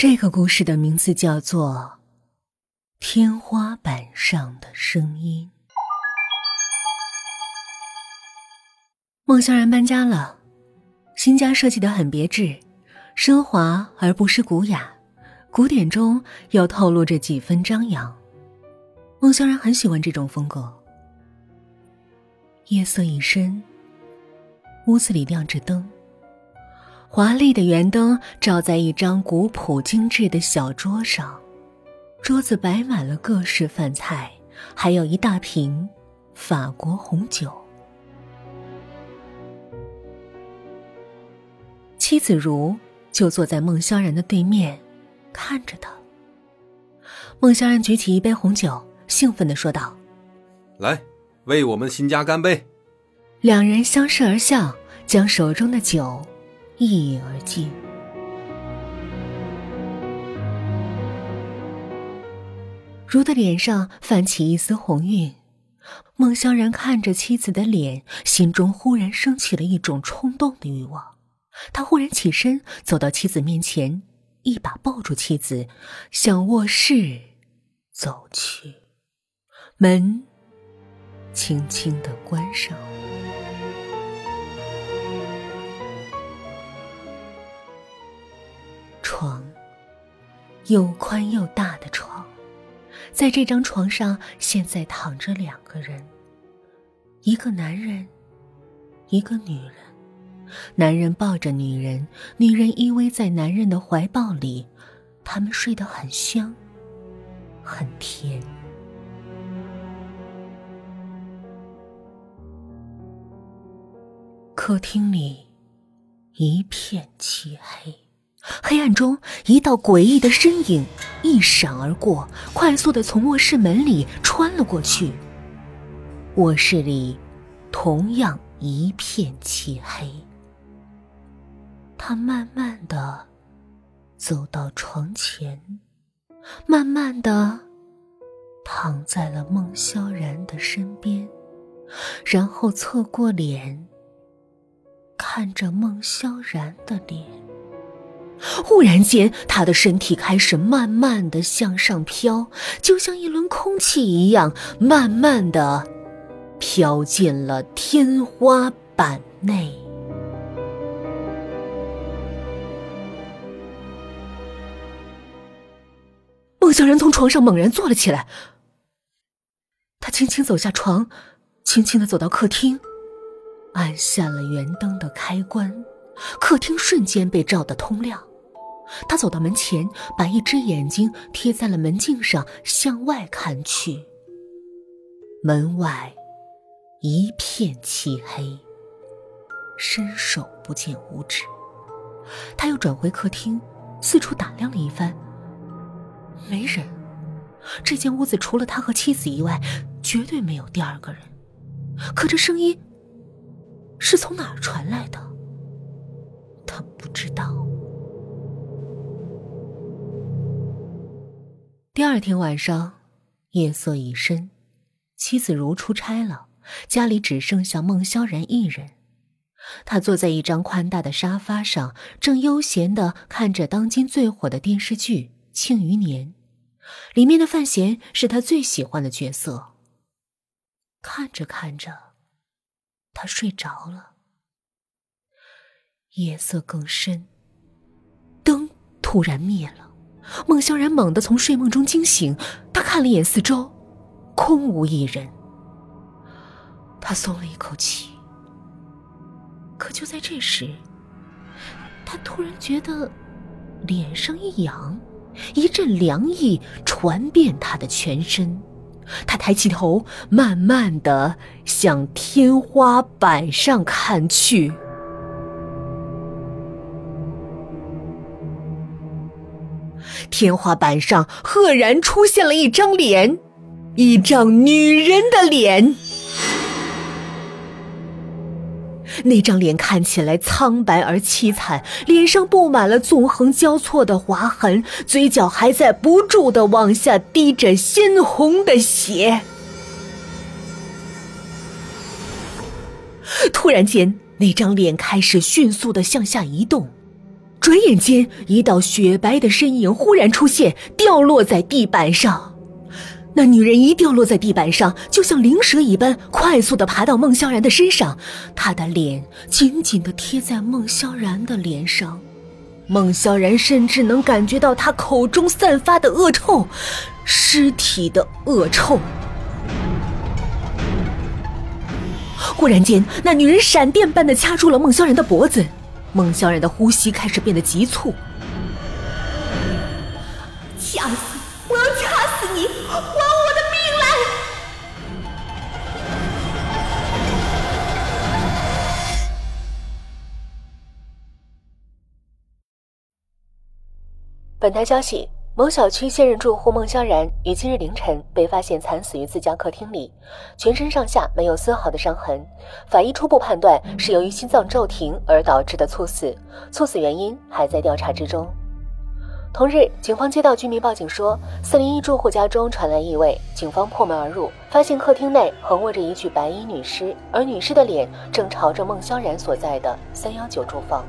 这个故事的名字叫做《天花板上的声音》。孟萧然搬家了，新家设计的很别致，奢华而不失古雅，古典中又透露着几分张扬。孟萧然很喜欢这种风格。夜色已深，屋子里亮着灯。华丽的圆灯照在一张古朴精致的小桌上，桌子摆满了各式饭菜，还有一大瓶法国红酒。妻子如就坐在孟萧然的对面，看着他。孟萧然举起一杯红酒，兴奋的说道：“来，为我们新家干杯！”两人相视而笑，将手中的酒。一饮而尽。如的脸上泛起一丝红晕，孟萧然看着妻子的脸，心中忽然升起了一种冲动的欲望。他忽然起身，走到妻子面前，一把抱住妻子，向卧室走去。门轻轻的关上。又宽又大的床，在这张床上现在躺着两个人，一个男人，一个女人。男人抱着女人，女人依偎在男人的怀抱里，他们睡得很香，很甜。客厅里一片漆黑。黑暗中，一道诡异的身影一闪而过，快速的从卧室门里穿了过去。卧室里同样一片漆黑。他慢慢的走到床前，慢慢的躺在了孟萧然的身边，然后侧过脸看着孟萧然的脸。忽然间，他的身体开始慢慢的向上飘，就像一轮空气一样，慢慢的飘进了天花板内。孟小然从床上猛然坐了起来，他轻轻走下床，轻轻的走到客厅，按下了圆灯的开关，客厅瞬间被照得通亮。他走到门前，把一只眼睛贴在了门镜上，向外看去。门外一片漆黑，伸手不见五指。他又转回客厅，四处打量了一番，没人。这间屋子除了他和妻子以外，绝对没有第二个人。可这声音是从哪儿传来的？他不知道。第二天晚上，夜色已深，妻子如出差了，家里只剩下孟萧然一人。他坐在一张宽大的沙发上，正悠闲的看着当今最火的电视剧《庆余年》，里面的范闲是他最喜欢的角色。看着看着，他睡着了。夜色更深，灯突然灭了。孟萧然猛地从睡梦中惊醒，他看了一眼四周，空无一人。他松了一口气。可就在这时，他突然觉得脸上一痒，一阵凉意传遍他的全身。他抬起头，慢慢的向天花板上看去。天花板上赫然出现了一张脸，一张女人的脸。那张脸看起来苍白而凄惨，脸上布满了纵横交错的划痕，嘴角还在不住的往下滴着鲜红的血。突然间，那张脸开始迅速的向下移动。转眼间，一道雪白的身影忽然出现，掉落在地板上。那女人一掉落在地板上，就像灵蛇一般，快速的爬到孟萧然的身上，她的脸紧紧的贴在孟萧然的脸上。孟萧然甚至能感觉到她口中散发的恶臭，尸体的恶臭。忽然间，那女人闪电般的掐住了孟萧然的脖子，孟小冉的呼吸开始变得急促。掐死！我要掐死你！还我的命来！本台消息。某小区现任住户孟萧然于今日凌晨被发现惨死于自家客厅里，全身上下没有丝毫的伤痕。法医初步判断是由于心脏骤停而导致的猝死，猝死原因还在调查之中。同日，警方接到居民报警说，四零一住户家中传来异味，警方破门而入，发现客厅内横卧着一具白衣女尸，而女尸的脸正朝着孟萧然所在的三幺九住房。